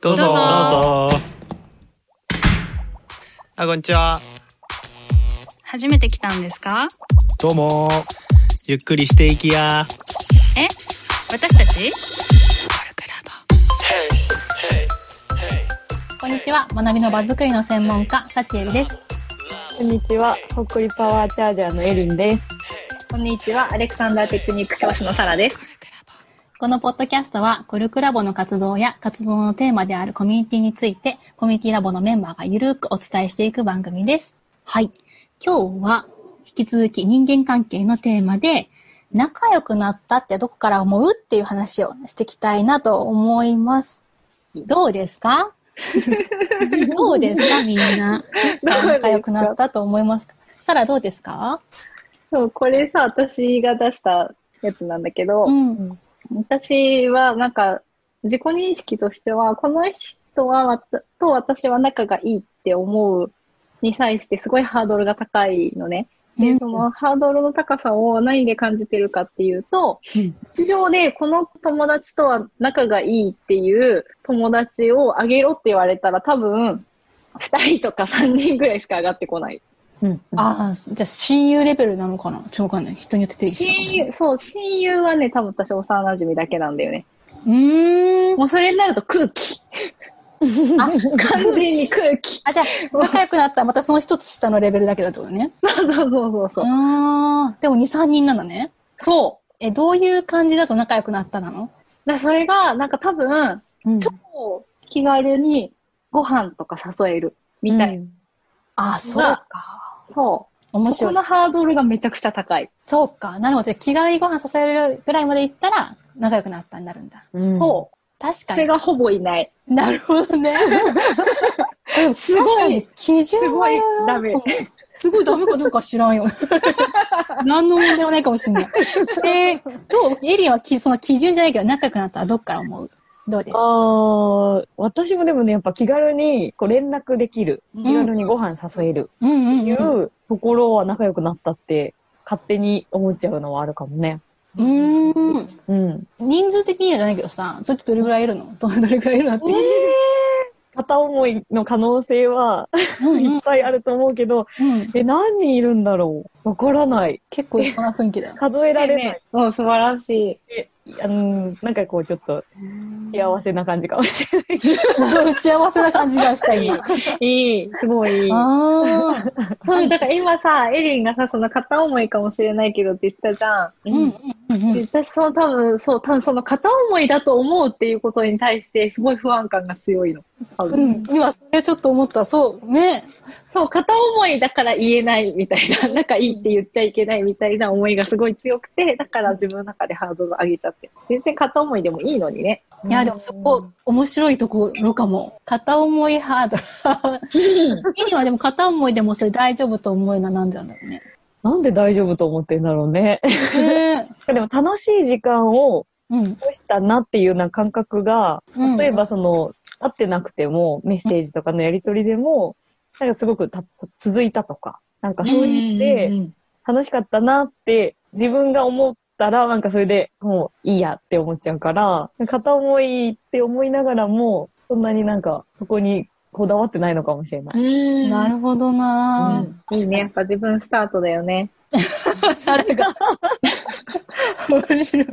どうぞ。どうぞどうぞ。あ、こんにちは。初めて来たんですか？どうも。ゆっくりしていきや。え？私たち？こんにちは。学びの場作りの専門家、サチエルです。こんにちは。ほっこりパワーチャージャーのエリンです。こんにちは、アレクサンダーテクニック教師のサラです。このポッドキャストは、コルクラボの活動や活動のテーマであるコミュニティについて、コミュニティラボのメンバーがゆるくお伝えしていく番組です。はい。今日は、引き続き人間関係のテーマで、仲良くなったってどこから思うっていう話をしていきたいなと思います。どうですか？どうですか？みんな。仲良くなったと思いますか？サラどうですか？そう、これさ、私が出したやつなんだけど、うん。私はなんか、自己認識としては、この人はと私は仲がいいって思うに際してすごいハードルが高いのね。で、うんそのハードルの高さを何で感じてるかっていうと、うん日常でこの友達とは仲がいいっていう友達をあげろって言われたら多分、二人とか三人ぐらいしか上がってこない。うん。ああ、じゃあ親友レベルなのかな？ちょっとわかんない。人によって定義親友、そう、親友はね、多分私幼馴染だけなんだよね。うーん。もうそれになると空気。あ、完全に空気。あ、じゃあ、仲良くなったらまたその一つ下のレベルだけだってことね。そうそうそうそう。ああ、でも2、3人なんだね。そえ、どういう感じだと仲良くなったなの？う。だそれが、なんか多分、うん超気軽にご飯とか誘える。みたいな。ああ、そうか。そう。面白い。そこのハードルがめちゃくちゃ高い。そうか。なるほど。気軽にご飯させるぐらいまで行ったら仲良くなったになるんだ。うん。そう。確かに。それがほぼいない。なるほどね。で もすごい基準すごはいダメ。すごいダメかどうか知らんよ。何の問題もないかもしんない。えー、どう？エリアはきその基準じゃないけど仲良くなったらどっから思う？どうですああ、私もでもね、やっぱ気軽にこう連絡できる。うん気軽にご飯誘えるっていうところは仲良くなったって勝手に思っちゃうのはあるかもね。うーん。うん。人数的にはじゃないけどさ、それってどれぐらいいるの？ど どれぐらいいるのって。片思いの可能性は いっぱいあると思うけど、うんえ、何人いるんだろう？わからない。結構そんな雰囲気だよ。数えられない。うん、素晴らしい。あの、なんかこうちょっと幸せな感じかもしれない。幸せな感じがした今。いい。すごいいい。ああ。そう、だから今さ、エリンがさ、その片思いかもしれないけどって言ったじゃん。うんうんうんで私、その多分、そう、多分その片思いだと思うっていうことに対して、すごい不安感が強いの。多分うん。今それちょっと思った。そう。ね。そう、片思いだから言えないみたいな、仲いいって言っちゃいけないみたいな思いがすごい強くて、だから自分の中でハードル上げちゃって。全然片思いでもいいのにね。いや、でもそこ、面白いところかも。片思いハードル。エリはでも片思いでもそれ大丈夫と思うのはなんでなんだろうね。なんで大丈夫と思ってんだろうね。ね でも楽しい時間をうん。過ごしたなっていうような感覚が、うん例えばその、会ってなくても、メッセージとかのやりとりでも、なんかすごくた続いたとか、なんかそう言って、楽しかったなって自分が思ったら、なんかそれでもういいやって思っちゃうから、片思いって思いながらも、そんなになんかそこにこだわってないのかもしれない。うん。なるほどなぁ。いいね。やっぱ自分スタートだよね。シャレが。面白い。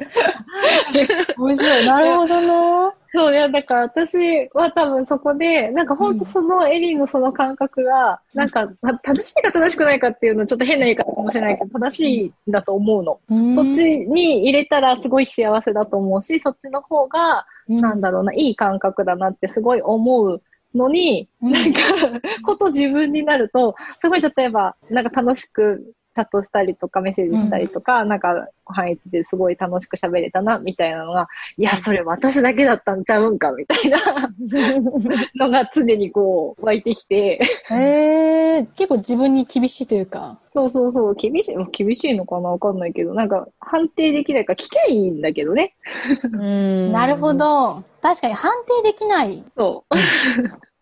面白い。なるほどなそう、いや、だから私は多分そこで、なんか本当そのエリーのその感覚が、なんか、ま正しいか正しくないかっていうのはちょっと変な言い方かもしれないけど、正しいんだと思うの。ぁ。そっちに入れたらすごい幸せだと思うし、そっちの方が、うんなんだろうな、いい感覚だなってすごい思うのに、うんなんか、こと自分になると、すごい例えば、なんか楽しくチャットしたりとかメッセージしたりとか、なんかご飯行ってすごい楽しく喋れたな、みたいなのが、いや、それ私だけだったんちゃうんか、みたいな のが常にこう湧いてきて、えー、結構自分に厳しいというか。そうそうそう、厳しい、厳しいのかなわかんないけど、なんか判定できないから聞きゃいいんだけどね。うんなるほ。ど。確かに判定できないそう。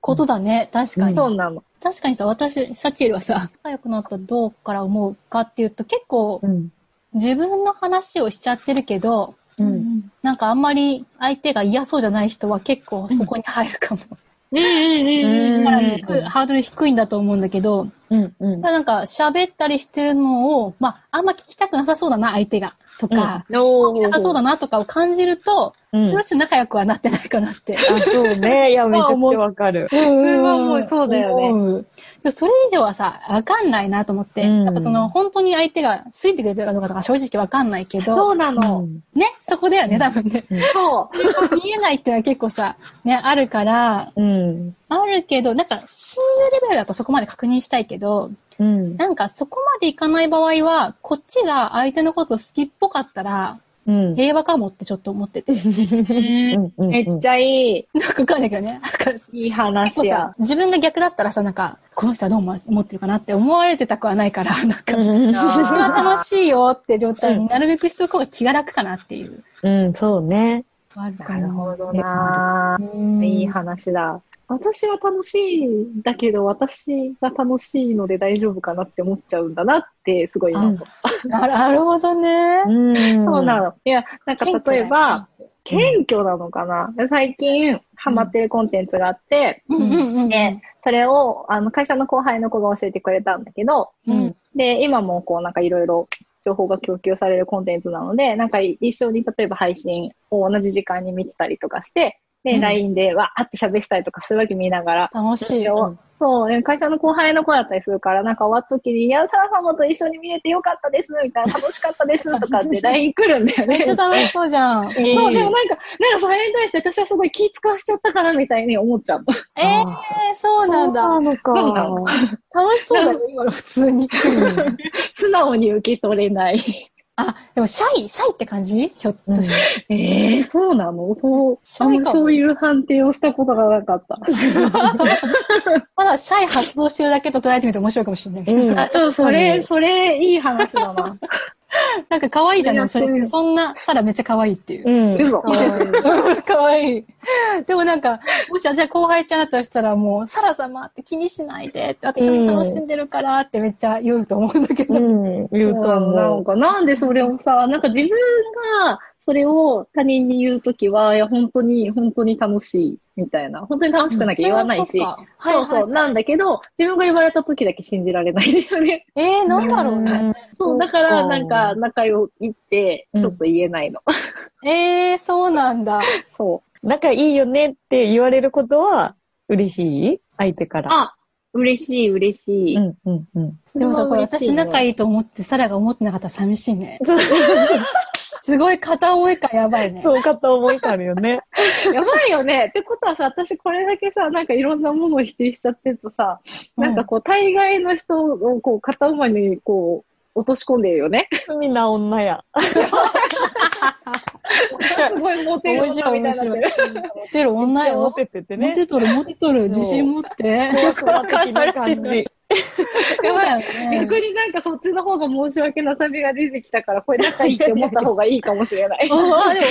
ことだね。確かに。そうなの。確かにさ、私、サチエルはさ、仲良くなったらどうから思うかっていうと、結構うん。自分の話をしちゃってるけど、うん。なんかあんまり相手が嫌そうじゃない人は結構そこに入るかも。うんうんうんだからうん低いハードル低いんだと思うんだけど、うん。うん。なんか喋ったりしてるのを、まあ、あんま聞きたくなさそうだな、相手が。とか、おなさそうだなとかを感じると、うんその人仲良くはなってないかなって。あ、そうね。いや、めちゃくちゃわかる。そそれはもうそうだよねそれ以上はさ、わかんないなと思って、うんやっぱその、本当に相手がついてくれてるかどうかとか正直わかんないけど、そうなの。んね、そこだよね、多分ね。そう。見えないってのは結構さ、ね、あるから、うん。あるけど、なんか、親友レベルだとそこまで確認したいけど、うん。なんかそこまでいかない場合は、こっちが相手のこと好きっぽかったら、うん。平和かもってちょっと思ってて。うんめっちゃいい、なんかわかんないけどね。いい結構話やさ。、自分が逆だったらさ、なんか、この人はどう思思ってるかなって思われてたくはないから、なんか、うん。私は楽しいよって状態になるべくしておく方が気が楽かなっていう。うん、そうね。あるかなるほな。どなうんいい話だ。私は楽しいんだけど、私が楽しいので大丈夫かなって思っちゃうんだなって、すごい今思った。ななるほどね。うん。そうなの。いや、なんか例えば、謙虚なのかな最近ハマってるコンテンツがあって、うんうんうん。で、それを、あの、会社の後輩の子が教えてくれたんだけど、うん。で、今もこうなんかいろいろ情報が供給されるコンテンツなので、なんか一緒に例えば配信を同じ時間に見てたりとかして、で、うん LINE でわーって喋ったりとかするわけ見ながら。楽しいよ。そう、で会社の後輩の子だったりするから、なんか終わった時に、いや、サラ様と一緒に見れてよかったです、みたいな、楽しかったです、とかって LINE 来るんだよね。めっちゃ楽しそうじゃん。そう、でもなんか、なんかそれに対して私はすごい気使わしちゃったかな、みたいに思っちゃう。ええー、そうなんだ。そうなのか。楽しそうだよ、今の普通に。素直に受け取れない。あ、でもシャイ、シャイって感じ？ひょっとして。ええそうなの？そう、あんまそういう判定をしたことがなかった。まだシャイ発動してるだけと捉えてみて面白いかもしれない。うん。あ、ちょ、それ、それ、いい話だな。なんか可愛いじゃん、でもそれ。そんな、サラめっちゃ可愛いっていう。うん。嘘かわいい可愛い。でもなんか、もしじゃあ後輩ちゃんだったとしたらもう、サラ様って気にしないでって、私も楽しんでるからってめっちゃ言うと思うんだけど。うん。言うと思う。なんか、なんでそれをさ、なんか自分が、それを他人に言うときは、いや、本当に、本当に楽しい、みたいな。本当に楽しくなきゃ言わないし。そうそう。なんだけど、自分が言われたときだけ信じられないんだよね。えー、なんだろうね。そう、だから、なんか、仲良いって、ちょっと言えないの。えー、そうなんだ。そう。仲いいよねって言われることは嬉しい？相手から。あ、嬉しい、嬉しい。うん、うん、うん。でもさ、これ私仲い。いいと思って、サラが思ってなかったら寂しいね。すごい片思い感やばいね。そうかと思いかあるよね。やばいよね。ってことはさ、私これだけさ、なんかいろんなものを否定しちゃってるとさ、なんかこう、大概の人をこう、片思いにこう、落とし込んでるよね。罪な女や。すごいモテる面白い女みたいになってる。モテる女よ。モテててね。モテとる、モテとる。自信持って。よくわかんない らしいね。逆になんかそっちの方が申し訳なさみが出てきたから、これ仲いいって思った方がいいかもしれない。あ あ、でも、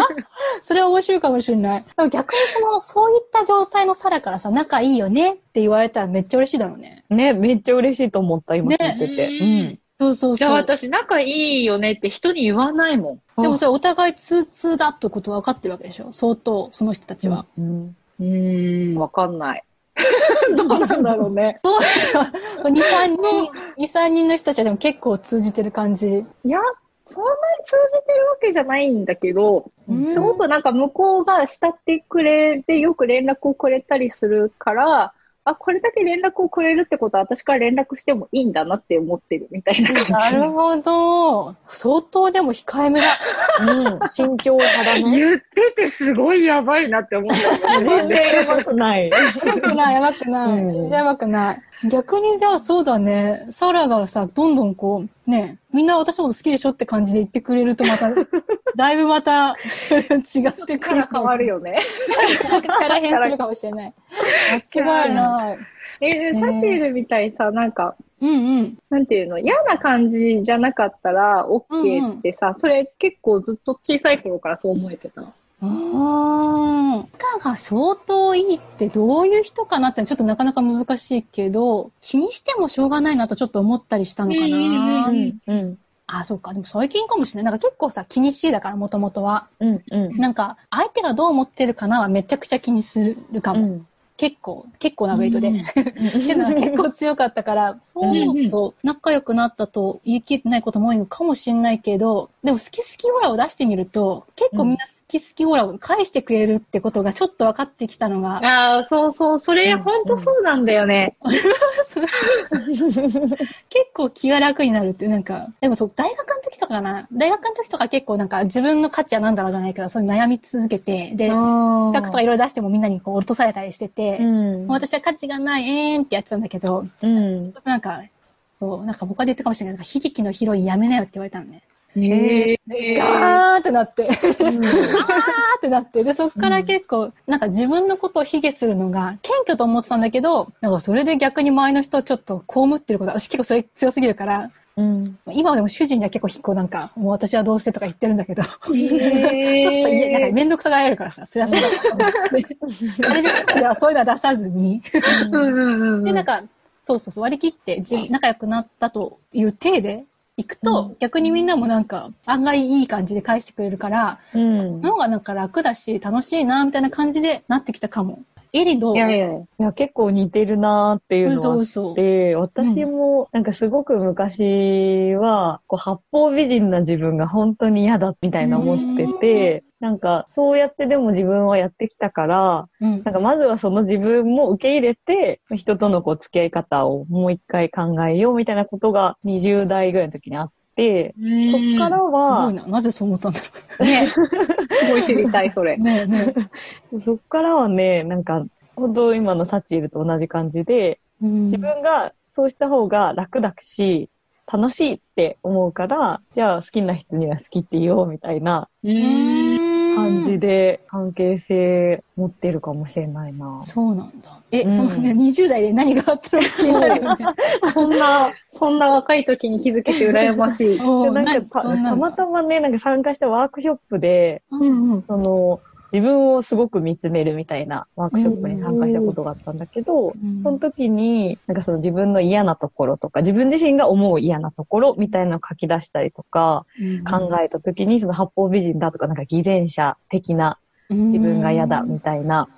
それは面白いかもしれない。でも逆にその、そういった状態のサラからさ、仲いいよねって言われたらめっちゃ嬉しいだろうね。ね、めっちゃ嬉しいと思った、今聞いてて。ねそうそうじゃあそう。私仲いいよねって人に言わないもん。でもそれお互い通通だってこと分かってるわけでしょ相当、その人たちは。うん。うーん、わかんない。どうなんだろうね。そうだよ。2、3人、2、3人の人たちはでも結構通じてる感じ。いや、そんなに通じてるわけじゃないんだけど、うんすごくなんか向こうが慕ってくれて、よく連絡をくれたりするから、あ、これだけ連絡をくれるってことは私から連絡してもいいんだなって思ってるみたいな感じ。なるほど。相当でも控えめだ。うん。慎重派だね。言っててすごいやばいなって思った。全然やばくない。やばくない、やばくない。うんやばくない。逆にじゃあそうだね。サラがさ、どんどんこう、ね、みんな私のこと好きでしょって感じで言ってくれるとまた、だいぶまた違ってくる。変わるよね。キャラ変するかもしれない。間違いない。えー、サテールみたいさ、なんか、うんうん。なんていうの、嫌な感じじゃなかったら OK ってさ、それ結構ずっと小さい頃からそう思えてた。ああ。仲が相当いいってどういう人かなってちょっとなかなか難しいけど、気にしてもしょうがないなとちょっと思ったりしたのかな。うん。うん。あ、そうか。でも最近かもしれない。なんか結構さ、気にしいだから、もともとは。うんうん。なんか、相手がどう思ってるかなはめちゃくちゃ気にするかも。うん結構、結構なウェイトで。うん。っていうのは結構強かったから、そう思うと仲良くなったと言い切ってないことも多いのかもしれないけど、でも好き好きオーラを出してみると、結構みんな好き好きオーラを返してくれるってことがちょっと分かってきたのが、ああ、そうそう、それ、うんほんとそうなんだよね。結構気が楽になるっていう、なんか、でもそう、大学の時とかかな、大学の時とか結構なんか自分の価値は何だろうじゃないけど、そういう悩み続けて、で、学学とかいろいろ出してもみんなにこう落とされたりしてて、うん私は価値がない、えーんってやってたんだけど、うん。なんか、そう、なんか他で言ったかもしれない。なんか悲劇のヒロインやめなよって言われたのね。へえガーンってなって、あーってなって、で、そっから結構、なんか自分のことを卑下するのが謙虚と思ってたんだけど、なんかそれで逆に周りの人をちょっと被ってること、私結構それ強すぎるから、うん。今はでも主人には結構引っこなんか、もう私はどうしてとか言ってるんだけど、そうするとへ家なんかえめんどくさがられるからさ、そりゃそうだ。なるべくではそういうのは出さずに、うんうんうんで、なんか、そうそうそう、割り切ってじ仲良くなったという体で行くと、逆にみんなもなんか、案外いい感じで返してくれるから、うん。の方がなんか楽だし、楽しいな、みたいな感じでなってきたかも。エリどういやいやいや。結構似てるなーっていうのはあっ。て、私もなんかすごく昔は、こう、八方美人な自分が本当に嫌だみたいな思ってて、なんかそうやってでも自分はやってきたから、うんなんかまずはその自分も受け入れて、人とのこう付き合い方をもう一回考えようみたいなことが20代ぐらいの時にあって、そっからすごはいな。なぜそう思ったんだろね。すごい知りたい、それう。。ねえね そっからはね、なんか、本当今のサチエルと同じ感じで、自分がそうした方が楽だし、楽しいって思うから、じゃあ好きな人には好きって言おうみたいなううーん感じで関係性持ってるかもしれないな。そうなんだ。え、うんそのね、20代で何があったのか気になるよね。そんな、そんな若い時に気づけて羨ましい。なんか何たまたまね、なんか参加したワークショップで、うんうん。その、自分をすごく見つめるみたいなワークショップに参加したことがあったんだけど、うん。その時に、なんかその自分の嫌なところとか、自分自身が思う嫌なところみたいなのを書き出したりとか、考えた時に、その八方美人だとか、なんか偽善者的な自分が嫌だみたいな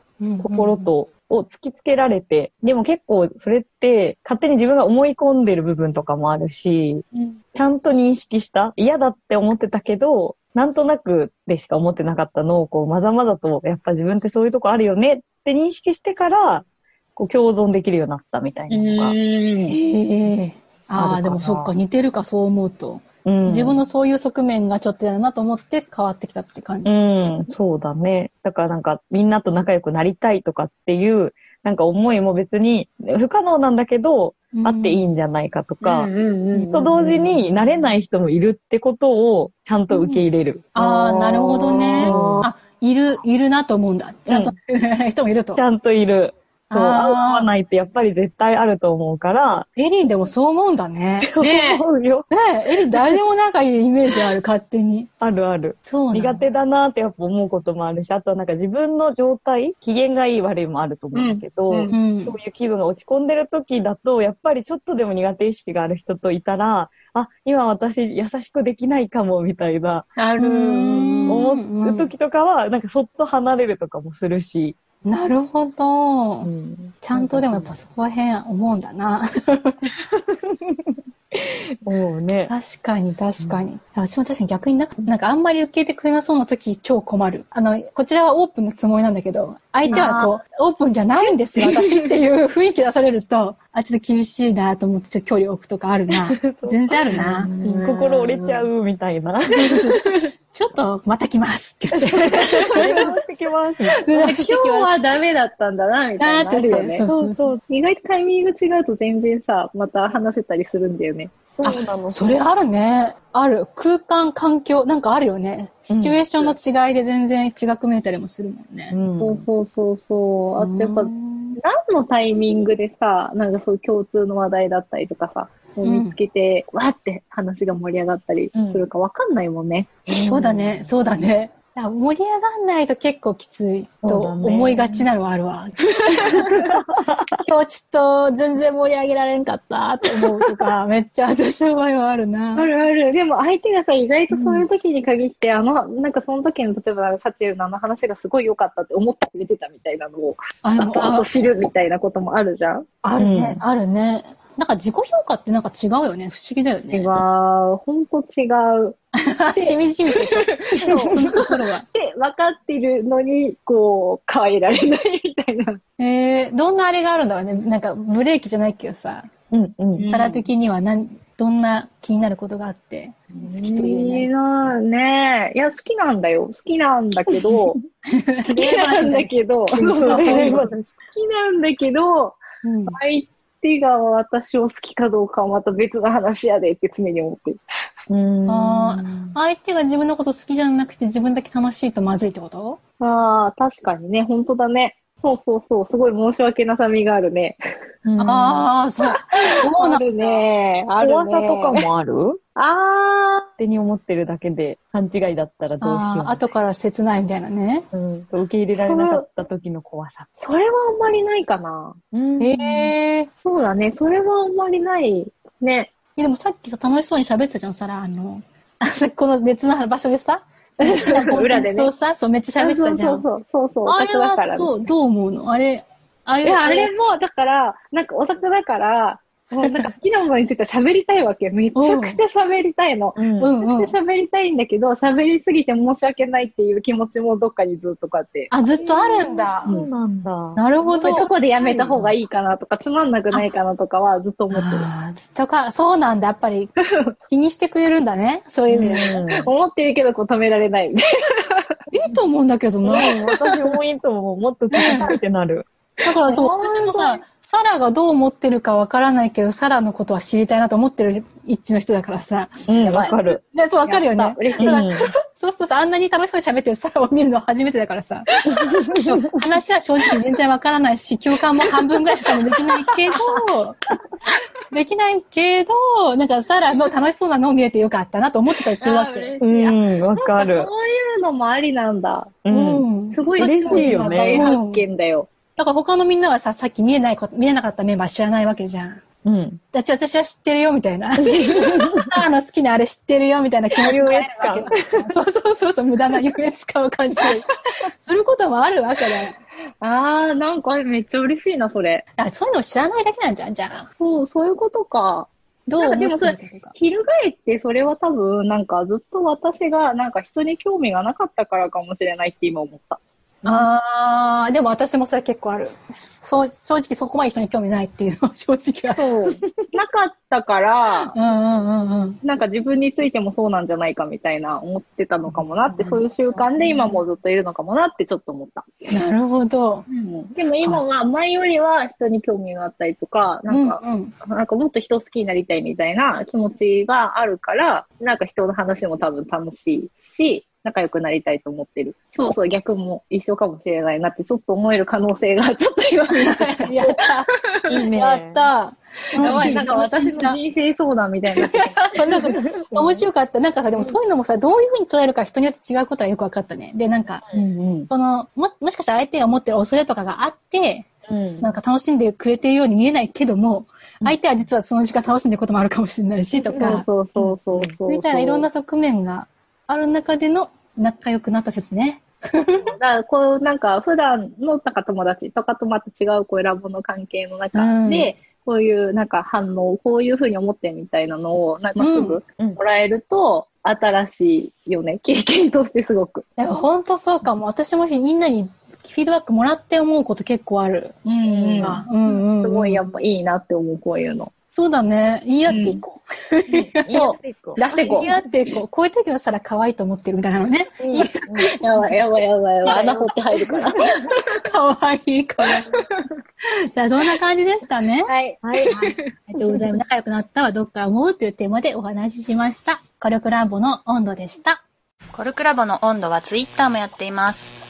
ところと、を突きつけられて、でも結構それって勝手に自分が思い込んでる部分とかもあるし、ちゃんと認識した嫌だって思ってたけど、なんとなくでしか思ってなかったのを、こう、まざまざと、やっぱ自分ってそういうとこあるよねって認識してから、こう、共存できるようになったみたいなのが。へえ。ああ、でもそっか、似てるか、そう思うと。うん自分のそういう側面がちょっと嫌だなと思って変わってきたって感じ。うん、そうだね。だからなんか、みんなと仲良くなりたいとかっていう、なんか思いも別に不可能なんだけど、あっていいんじゃないかとか、と同時に慣れない人もいるってことをちゃんと受け入れる。ああ、なるほどね。うんあ、いる、いるなと思うんだ。ちゃんと、人もいるとち。ゃんといる。そう、あー合う合わないってやっぱり絶対あると思うから、エリンでもそう思うんだね。ね思うよ。ねえ、エリン誰でもなんかいいイメージある、勝手に。あるある。そう苦手だなってやっぱ思うこともあるし、あとはなんか自分の状態、機嫌がいい悪いもあると思うんだけど、うんうんうんそういう気分が落ち込んでる時だと、やっぱりちょっとでも苦手意識がある人といたら、あ、今私優しくできないかも、みたいな、ある。うん思う時とかは、なんかそっと離れるとかもするし、なるほど。うんちゃんとでもやっぱそこら辺思うんだな。思うね。確かに確かに。私も確かに逆になんかなんかあんまり受け入れてくれなそうな時超困る。あの、こちらはオープンのつもりなんだけど、相手はこう、オープンじゃないんですよ、私っていう雰囲気出されると、あ、ちょっと厳しいなと思ってちょっと距離を置くとかあるな。全然あるな。心折れちゃうみたいな。ちょっとまた来ますって言って。やり直してきます。今日はダメだったんだな、みたいなのあるよねそ。うそう。意外とタイミング違うと全然さ、また話せたりするんだよね。そうなの。それあるね。ある。空間、環境、なんかあるよね。シチュエーションの違いで全然違く見えたりもするもんね。うんそうそうそうそう。あとやっぱ、うん何のタイミングでさ、なんかそういう共通の話題だったりとかさ、ん見つけて、わーって話が盛り上がったりするかわかんないもんね。そうだね、そうだね。だ盛り上がんないと結構きついと思いがちなのはあるわ。今 日ちょっと全然盛り上げられんかったって思うとか、めっちゃ私の場合はあるな。あるある。でも相手がさ、意外とそういう時に限って、あの、なんかその時の、例えば、サチエルのあの話がすごい良かったって思ってくれてたみたいなのを、あでも後々知るみたいなこともあるじゃん。あるね、うんあるね。なんか自己評価ってなんか違うよね。不思議だよね。違う。ほんと違う。しみじみと。そう。そのところは。って分かってるのに、こう、変えられないみたいな。えー、どんなあれがあるんだろうね。なんかブレーキじゃないけどさ、うんうん。キャラ的にはなんどんな気になることがあって、好きとい。いいなねいや、好きなんだよ。好きなんだけど、好きなんだけど、好きなんだけど、うん相手が私を好きかどうかはまた別の話やでって常に思ってる。うん。あ相手が自分のこと好きじゃなくて自分だけ楽しいとまずいってこと？ああ、確かにね、本当だね。そうそうそう、すごい申し訳なさみがあるね。うんああ、そう。そうなんだあるね。あるね。怖さとかもある？あ勝手に思ってるだけで勘違いだったらどうしよあー後から切ないみたいなね。う。うん。受け入れられなかった時の怖さ。あ、それはあんまりないかな。うんええそうだね、それはあんまりない。ね。でもさっきさ、楽しそうに喋ってたじゃん、さら、あの、あ この別の場所でさ、その好きなコンテ裏でねンツをさ、そう、めっちゃ喋ってたじゃ。そうんそうそう、そうあれはクだからね。どう、どう思うの？あれ、ああいういや、あれも、だから、なんかオタクだから、もうなんか好きなものについて喋りたいわけ。めちゃくちゃ喋りたいの。うんうんうんめちゃくちゃ喋りたいんだけど、喋りすぎて申し訳ないっていう気持ちもどっかにずっとこうやって。あ、ずっとあるんだ。そうなんだ。なるほど。どこでやめた方がいいかなとか、つまんなくないかなとかはずっと思ってる。あーずっとか、そうなんだ、やっぱり。気にしてくれるんだね。そういう意味で。思ってるけど、こう止められない。いいと思うんだけどな。うん私もいいと思う。もっと聞きたくてなる。だからそう、私もさ、サラがどう思ってるかわからないけど、サラのことは知りたいなと思ってる一致の人だからさ。うん、わかる。で、そう、わかるよね。嬉しいだからうんそうするとさ、あんなに楽しそうに喋ってるサラを見るのは初めてだからさ。話は正直全然わからないし、共感も半分ぐらいしかできないけど、できないけど、なんかサラの楽しそうなのを見れてよかったなと思ってたりするわけ。うん、わかる。そういうのもありなんだ。うん。んすごい嬉しいよね大発見だよ。だから他のみんなはさ、さっき見えない見えなかったメンバー知らないわけじゃん。うん。私私は知ってるよ、みたいな。サラの好きなあれ知ってるよ、みたいな気持ちになれるわけ。そうそうそうそう、無駄な優越感を感じたり することもあるわけだよ。あー、なんかめっちゃ嬉しいな、それ。だからそういうのを知らないだけなんじゃん、じゃあ。そう、そういうことか。どう？でもそれ翻ってそれは多分、なんか。ずっと私がなんか。人に興味がなか。ったか。らか。もしれないって今思った。あー、でも私もそれ結構ある。そう、正直そこまで人に興味ないっていうのは 正直ある。そう。なかったから、うんうんうんうん。なんか自分についてもそうなんじゃないかみたいな思ってたのかもなって、そういう習慣で今もずっといるのかもなってちょっと思った。なるほど。でも今は前よりは人に興味があったりとか、なんか、うんうん、なんかもっと人好きになりたいみたいな気持ちがあるから、なんか人の話も多分楽しいし、仲良くなりたいと思ってる。そうそう、逆も一緒かもしれないなってちょっと思える可能性が ちょっと今見えてきた。やった。いいね。やった。やばい、なんか私の人生相談みたいにな。ななんか、面白かった。なんかさ、でもそういうのもさ、どういうふうに捉えるか人によって違うことはよく分かったね。で、なんか、うんうん。その、も、もしかしたら相手が持ってる恐れとかがあって、うんなんか楽しんでくれてるように見えないけども、相手は実はその時間楽しんでることもあるかもしれないし、とか、そうそうそうそうそう。みたいないろんな側面がある中での仲良くなった説ね。だからこうなんか普段のなんか友達とかとまた違うこうラボの関係の中で、こういうなんか反応、こういうふうに思ってみたいなのをなんかすぐうんもらえると、新しいよね。経験としてすごく。だから本当そうかも。私もみんなにフィードバックもらって思うこと結構ある。うんあうんうんうんすごいやっぱいいなって思う、こういうの。そうだね。言い合っていこう。そう。出していこ言い合っていこう。こういう時のさら可愛いと思ってるみたいなのね。う。やばいやばいやばいやばい。穴掘って入るから。可愛いから。じゃあそんな感じですかね。はい。はい。ありがとうございます。仲良くなったはどっから思うというテーマでお話ししました。コルクラボの温度でした。コルクラボの温度はツイッターもやっています。